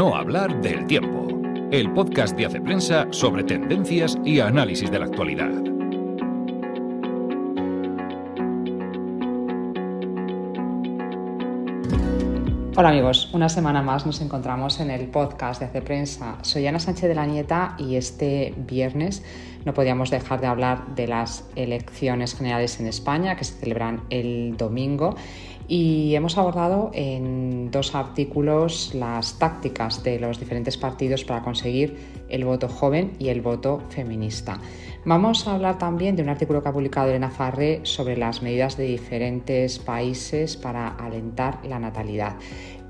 no hablar del tiempo, el podcast de Hace Prensa sobre tendencias y análisis de la actualidad. Hola amigos, una semana más nos encontramos en el podcast de Hace Prensa. Soy Ana Sánchez de la Nieta y este viernes no podíamos dejar de hablar de las elecciones generales en España que se celebran el domingo y hemos abordado en dos artículos las tácticas de los diferentes partidos para conseguir el voto joven y el voto feminista. Vamos a hablar también de un artículo que ha publicado Elena Farré sobre las medidas de diferentes países para alentar la natalidad.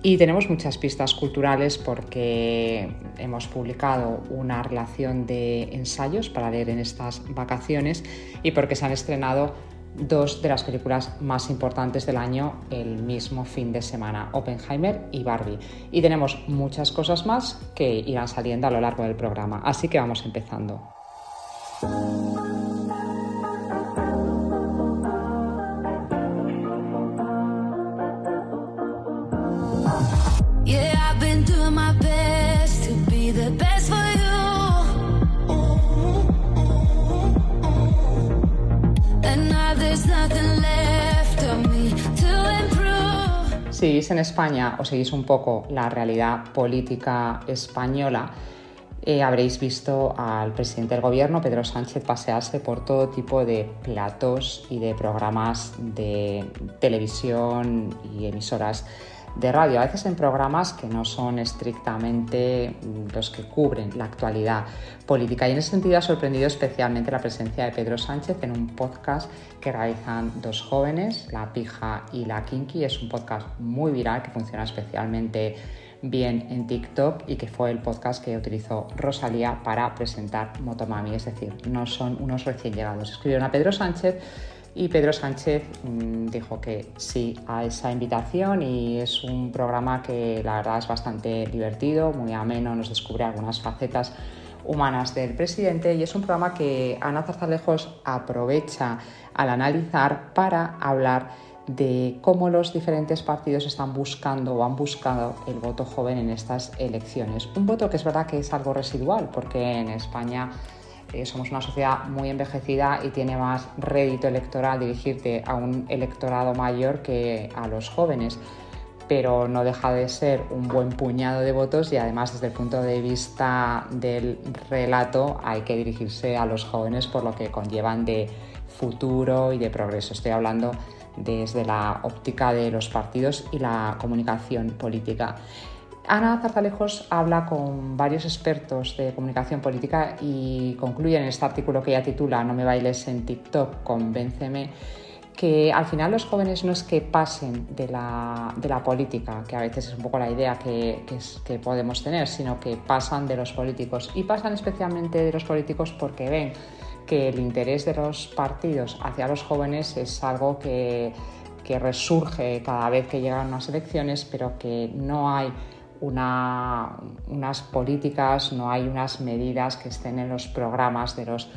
Y tenemos muchas pistas culturales porque hemos publicado una relación de ensayos para leer en estas vacaciones y porque se han estrenado dos de las películas más importantes del año el mismo fin de semana, Oppenheimer y Barbie. Y tenemos muchas cosas más que irán saliendo a lo largo del programa, así que vamos empezando. Vivís en España o seguís un poco la realidad política española, eh, habréis visto al presidente del gobierno, Pedro Sánchez, pasearse por todo tipo de platos y de programas de televisión y emisoras de radio, a veces en programas que no son estrictamente los que cubren la actualidad política. Y en ese sentido ha sorprendido especialmente la presencia de Pedro Sánchez en un podcast que realizan dos jóvenes, La Pija y La Kinky. Es un podcast muy viral que funciona especialmente bien en TikTok y que fue el podcast que utilizó Rosalía para presentar Motomami, es decir, no son unos recién llegados. Escribieron a Pedro Sánchez y Pedro Sánchez mm, dijo que sí a esa invitación y es un programa que la verdad es bastante divertido, muy ameno, nos descubre algunas facetas humanas del presidente y es un programa que Ana Zarzalejos aprovecha al analizar para hablar de cómo los diferentes partidos están buscando o han buscado el voto joven en estas elecciones. Un voto que es verdad que es algo residual porque en España somos una sociedad muy envejecida y tiene más rédito electoral dirigirte a un electorado mayor que a los jóvenes, pero no deja de ser un buen puñado de votos y además desde el punto de vista del relato hay que dirigirse a los jóvenes por lo que conllevan de futuro y de progreso. Estoy hablando desde la óptica de los partidos y la comunicación política. Ana Zarzalejos habla con varios expertos de comunicación política y concluye en este artículo que ella titula No me bailes en TikTok, convénceme, que al final los jóvenes no es que pasen de la, política, que a veces es un poco la idea que, que podemos tener, sino que pasan de los políticos. Y pasan especialmente de los políticos porque ven que el interés de los partidos hacia los jóvenes es algo que, que resurge cada vez que llegan unas elecciones, pero que no hay unas políticas, no hay unas medidas que estén en los programas de los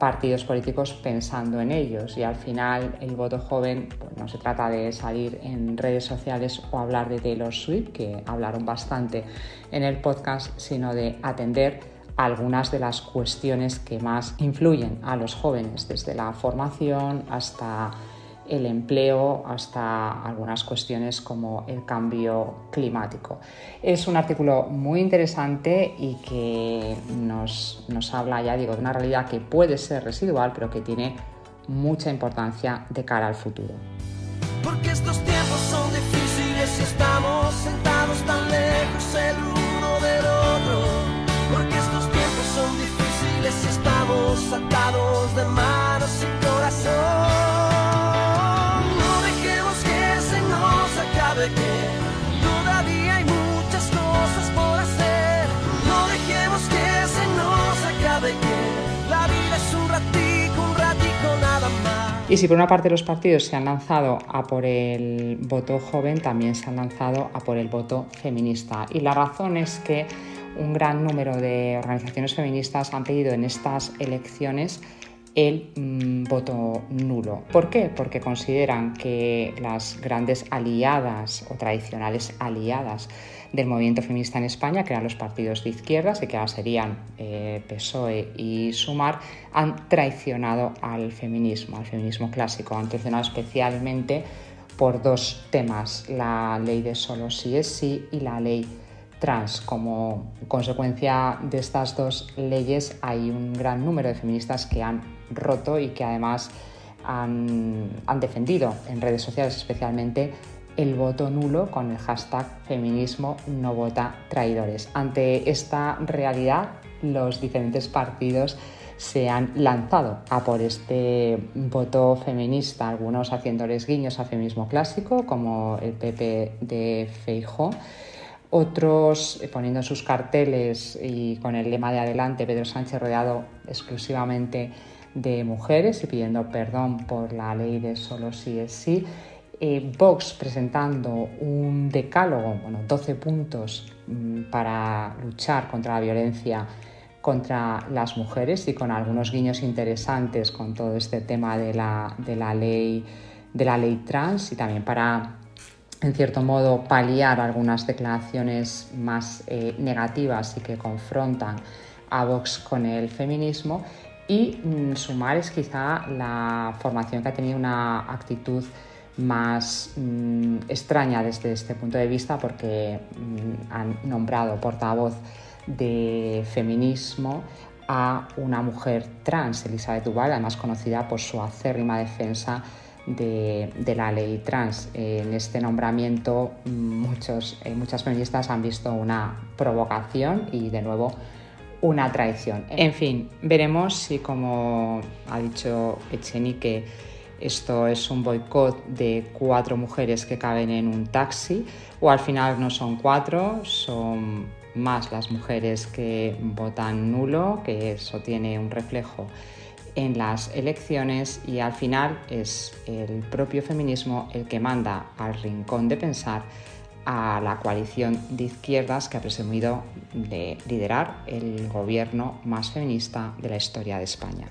partidos políticos pensando en ellos. Y al final el voto joven pues, no se trata de salir en redes sociales o hablar de Taylor Swift, que hablaron bastante en el podcast, sino de atender algunas de las cuestiones que más influyen a los jóvenes, desde la formación hasta el empleo hasta algunas cuestiones como el cambio climático. Es un artículo muy interesante y que nos, nos habla, ya digo, de una realidad que puede ser residual, pero que tiene mucha importancia de cara al futuro. Porque estos tiempos son difíciles y estamos sentados tan lejos el uno del otro. Porque estos tiempos son difíciles y estamos Y si por una parte los partidos se han lanzado a por el voto joven, también se han lanzado a por el voto feminista. Y la razón es que un gran número de organizaciones feministas han pedido en estas elecciones el mm, voto nulo. ¿Por qué? Porque consideran que las grandes aliadas o tradicionales aliadas del movimiento feminista en España, que eran los partidos de izquierdas y que ahora serían eh, PSOE y Sumar, han traicionado al feminismo, al feminismo clásico, han traicionado especialmente por dos temas, la ley de solo sí es sí y la ley trans. Como consecuencia de estas dos leyes hay un gran número de feministas que han roto y que además han, defendido en redes sociales especialmente el voto nulo con el hashtag feminismo no vota traidores. Ante esta realidad, los diferentes partidos se han lanzado a por este voto feminista, algunos haciéndoles guiños al feminismo clásico, como el PP de Feijó, otros poniendo sus carteles y con el lema de adelante, Pedro Sánchez rodeado exclusivamente de mujeres y pidiendo perdón por la ley de solo sí es sí. Eh, Vox presentando un decálogo, bueno, 12 puntos mm, para luchar contra la violencia contra las mujeres y con algunos guiños interesantes con todo este tema de la, de la, ley, de la ley trans y también para, en cierto modo, paliar algunas declaraciones más eh, negativas y que confrontan a Vox con el feminismo y mm, sumar es quizá la formación que ha tenido una actitud más mm, extraña desde este punto de vista porque mm, han nombrado portavoz de feminismo a una mujer trans, Elizabeth Duval, además conocida por su acérrima defensa de, la ley trans. En este nombramiento muchos, eh, muchas feministas han visto una provocación y de nuevo una traición. En fin, veremos si, como ha dicho Echenique, esto es un boicot de cuatro mujeres que caben en un taxi, o al final no son cuatro, son más las mujeres que votan nulo, que eso tiene un reflejo en las elecciones y al final es el propio feminismo el que manda al rincón de pensar a la coalición de izquierdas que ha presumido de liderar el gobierno más feminista de la historia de España.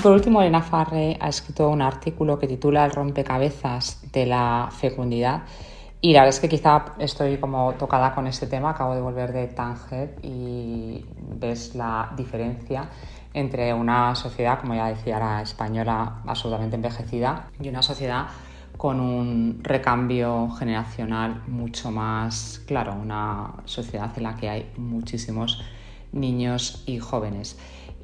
Por último, Elena Farre ha escrito un artículo que titula El rompecabezas de la fecundidad. Y la verdad es que quizá estoy como tocada con este tema, acabo de volver de Tanger y ves la diferencia entre una sociedad, como ya decía la española, absolutamente envejecida y una sociedad con un recambio generacional mucho más claro, una sociedad en la que hay muchísimos niños y jóvenes.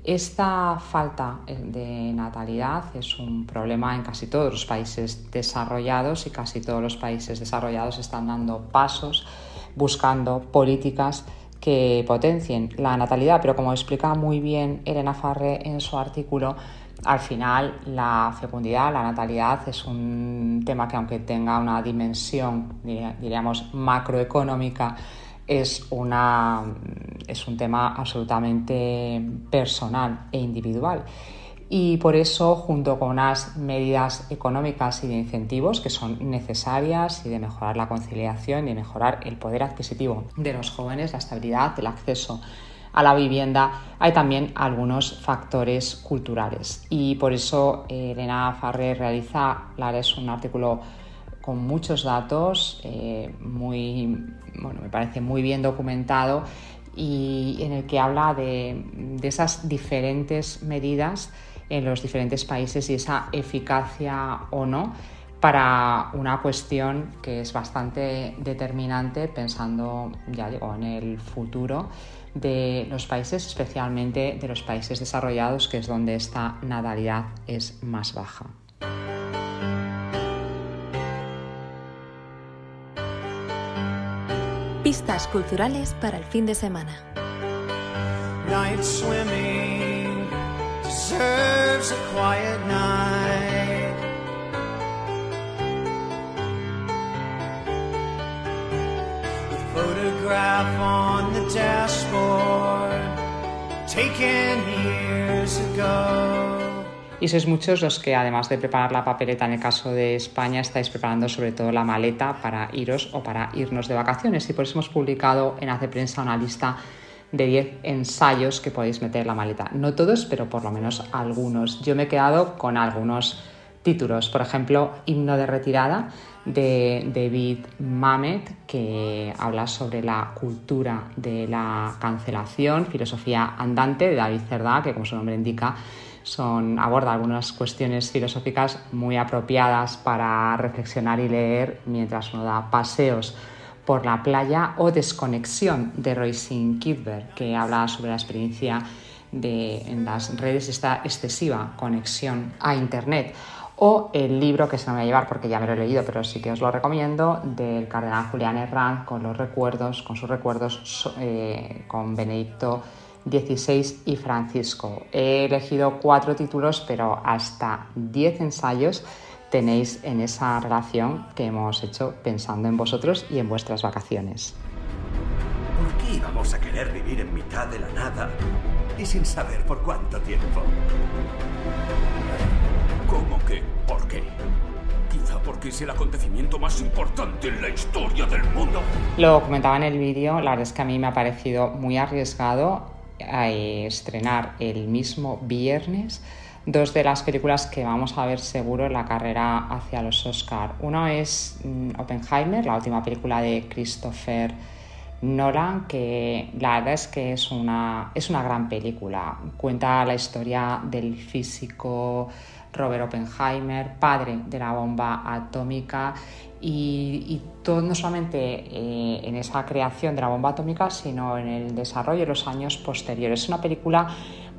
Esta falta de natalidad es un problema en casi todos los países desarrollados y casi todos los países desarrollados están dando pasos buscando políticas que potencien la natalidad, pero como explica muy bien Elena Farre en su artículo, al final la fecundidad, la natalidad es un tema que aunque tenga una dimensión, diríamos, macroeconómica, es, una, es un tema absolutamente personal e individual. Y por eso, junto con unas medidas económicas y de incentivos que son necesarias y de mejorar la conciliación y mejorar el poder adquisitivo de los jóvenes, la estabilidad, el acceso a la vivienda, hay también algunos factores culturales. Y por eso Elena Farré realiza, es un artículo con muchos datos, eh, muy, bueno, me parece muy bien documentado y en el que habla de, esas diferentes medidas en los diferentes países y esa eficacia o no para una cuestión que es bastante determinante pensando, ya digo, en el futuro de los países, especialmente de los países desarrollados, que es donde esta natalidad es más baja. Pistas culturales para el fin de semana. Night swimming deserves a quiet night. The photograph on the dash taken years ago. Y sois muchos los que, además de preparar la papeleta en el caso de España, estáis preparando sobre todo la maleta para iros o para irnos de vacaciones. Y por eso hemos publicado en Hace Prensa una lista de 10 ensayos que podéis meter en la maleta. No todos, pero por lo menos algunos. Yo me he quedado con algunos títulos. Por ejemplo, Himno de retirada de David Mamet, que habla sobre la cultura de la cancelación, filosofía andante de David Cerdá, que como su nombre indica, son, aborda algunas cuestiones filosóficas muy apropiadas para reflexionar y leer mientras uno da paseos por la playa o Desconexión de Roisin Kidberg, que habla sobre la experiencia de en las redes esta excesiva conexión a Internet. O el libro que se me va a llevar porque ya me lo he leído, pero sí que os lo recomiendo, del cardenal Julián Herranz con los recuerdos, con sus recuerdos eh, con Benedicto 16 y Francisco. He elegido cuatro títulos, pero hasta 10 ensayos tenéis en esa relación que hemos hecho pensando en vosotros y en vuestras vacaciones. ¿Por qué íbamos a querer vivir en mitad de la nada y sin saber por cuánto tiempo? ¿Cómo que? ¿Por qué? Quizá porque es el acontecimiento más importante en la historia del mundo. Lo comentaba en el vídeo, la verdad es que a mí me ha parecido muy arriesgado a estrenar el mismo viernes dos de las películas que vamos a ver seguro en la carrera hacia los Oscar. Uno es mm, Oppenheimer, la última película de Christopher Nolan, que la verdad es que es una, es una gran película. Cuenta la historia del físico Robert Oppenheimer, padre de la bomba atómica, y, todo no solamente eh, en esa creación de la bomba atómica, sino en el desarrollo de los años posteriores. Es una película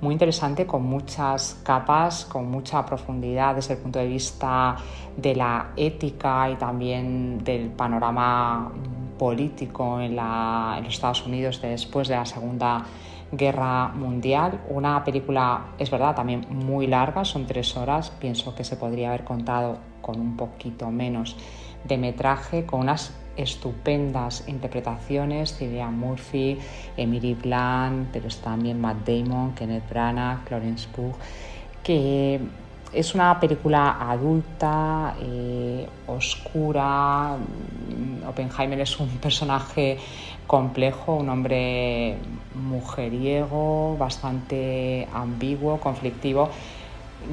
muy interesante con muchas capas, con mucha profundidad desde el punto de vista de la ética y también del panorama político en, en los Estados Unidos después de la Segunda Guerra Mundial. Una película, es verdad, también muy larga, son tres horas. Pienso que se podría haber contado con un poquito menos de metraje, con unas estupendas interpretaciones, Cillian Murphy, Emily Blunt, pero también Matt Damon, Kenneth Branagh, Florence Pugh, que es una película adulta, eh, oscura. Oppenheimer es un personaje complejo, un hombre mujeriego, bastante ambiguo, conflictivo.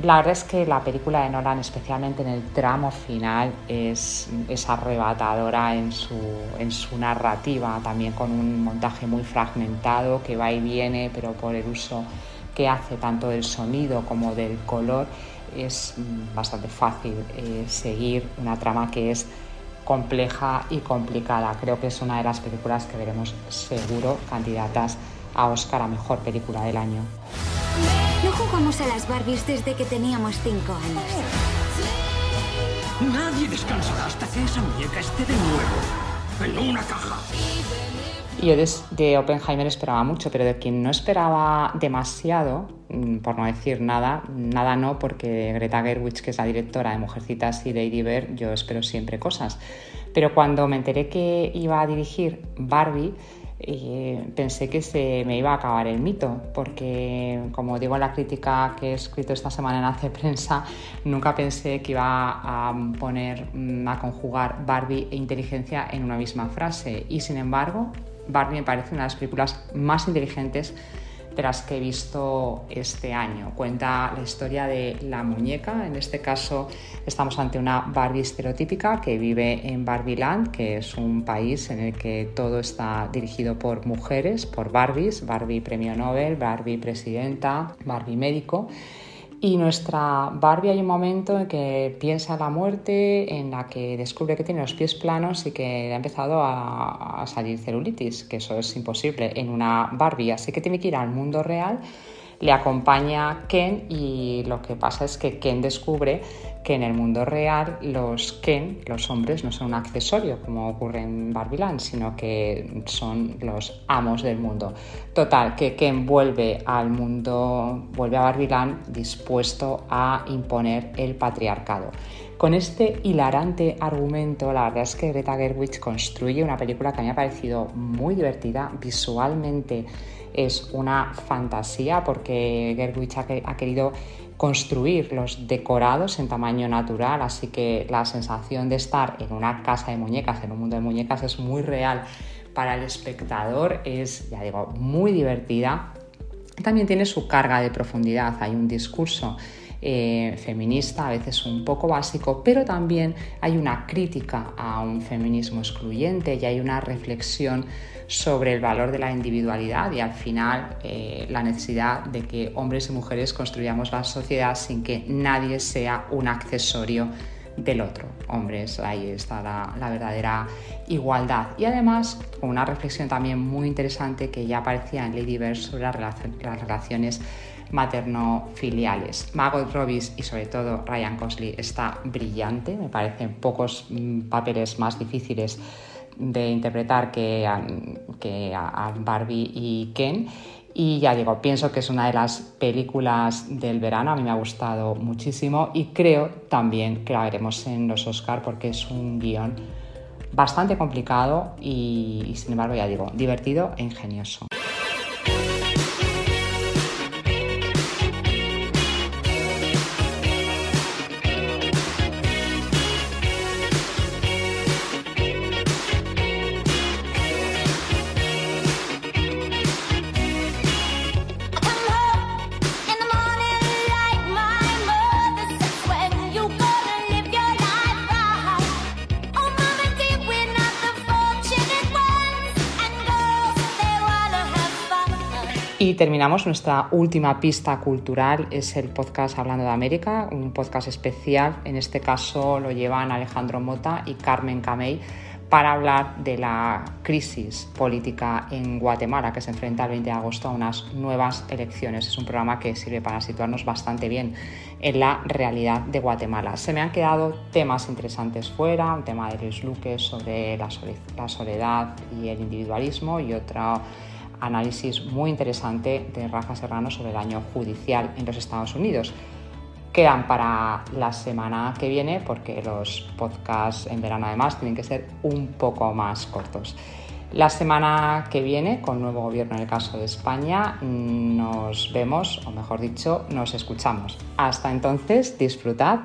La verdad es que la película de Nolan, especialmente en el tramo final, es, es arrebatadora en su, en su narrativa, también con un montaje muy fragmentado que va y viene, pero por el uso que hace tanto del sonido como del color, es bastante fácil eh, seguir una trama que es compleja y complicada. Creo que es una de las películas que veremos seguro candidatas a Oscar a Mejor Película del Año. Jugamos a las Barbies desde que teníamos cinco años. Nadie descansará hasta que esa muñeca esté de nuevo en una caja. Yo de, Oppenheimer esperaba mucho, pero de quien no esperaba demasiado, mm, por no decir nada, nada no, porque Greta Gerwig, que es la directora de Mujercitas y Lady Bird, yo espero siempre cosas. Pero cuando me enteré que iba a dirigir Barbie, eh, pensé que se me iba a acabar el mito, porque como digo en la crítica que he escrito esta semana en Hace Prensa, nunca pensé que iba a poner, mm, a conjugar Barbie e inteligencia en una misma frase. Y sin embargo, Barbie me parece una de las películas más inteligentes de las que he visto este año. Cuenta la historia de la muñeca, en este caso estamos ante una Barbie estereotípica que vive en Barbieland, que es un país en el que todo está dirigido por mujeres, por Barbies, Barbie premio Nobel, Barbie presidenta, Barbie médico. Y nuestra Barbie hay un momento en que piensa la muerte, en la que descubre que tiene los pies planos y que ha empezado a, salir celulitis, que eso es imposible en una Barbie, así que tiene que ir al mundo real. Le acompaña Ken y lo que pasa es que Ken descubre que en el mundo real los Ken, los hombres, no son un accesorio como ocurre en Barbiland, sino que son los amos del mundo. Total, que Ken vuelve al mundo, vuelve a Barbiland dispuesto a imponer el patriarcado. Con este hilarante argumento, la verdad es que Greta Gerwig construye una película que a mí me ha parecido muy divertida, visualmente es una fantasía porque Gerwig ha querido construir los decorados en tamaño natural, así que la sensación de estar en una casa de muñecas, en un mundo de muñecas, es muy real para el espectador, es, ya digo, muy divertida. También tiene su carga de profundidad, hay un discurso eh, feminista, a veces un poco básico, pero también hay una crítica a un feminismo excluyente y hay una reflexión sobre el valor de la individualidad y al final eh, la necesidad de que hombres y mujeres construyamos la sociedad sin que nadie sea un accesorio del otro. Hombres, ahí está la, verdadera igualdad. Y además, una reflexión también muy interesante que ya aparecía en Lady Bird sobre las, relaciones materno-filiales. Margot Robbie y sobre todo Ryan Cosley está brillante, me parecen pocos mm, papeles más difíciles de interpretar que a, que a Barbie y Ken. Y ya digo, pienso que es una de las películas del verano, a mí me ha gustado muchísimo y creo también que la veremos en los Oscar porque es un guion bastante complicado y, y sin embargo, ya digo, divertido e ingenioso. Terminamos nuestra última pista cultural, es el podcast Hablando de América, un podcast especial. En este caso lo llevan Alejandro Mota y Carmen Camey para hablar de la crisis política en Guatemala que se enfrenta el 20 de agosto a unas nuevas elecciones. Es un programa que sirve para situarnos bastante bien en la realidad de Guatemala. Se me han quedado temas interesantes fuera, un tema de Luis Luque sobre la soledad y el individualismo y otro análisis muy interesante de Rafa Serrano sobre el año judicial en los Estados Unidos. Quedan para la semana que viene porque los podcasts en verano además tienen que ser un poco más cortos. La semana que viene, con nuevo gobierno en el caso de España, nos vemos, o mejor dicho, nos escuchamos. Hasta entonces, disfrutad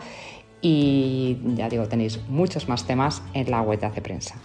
y ya digo, tenéis muchos más temas en la web de Prensa.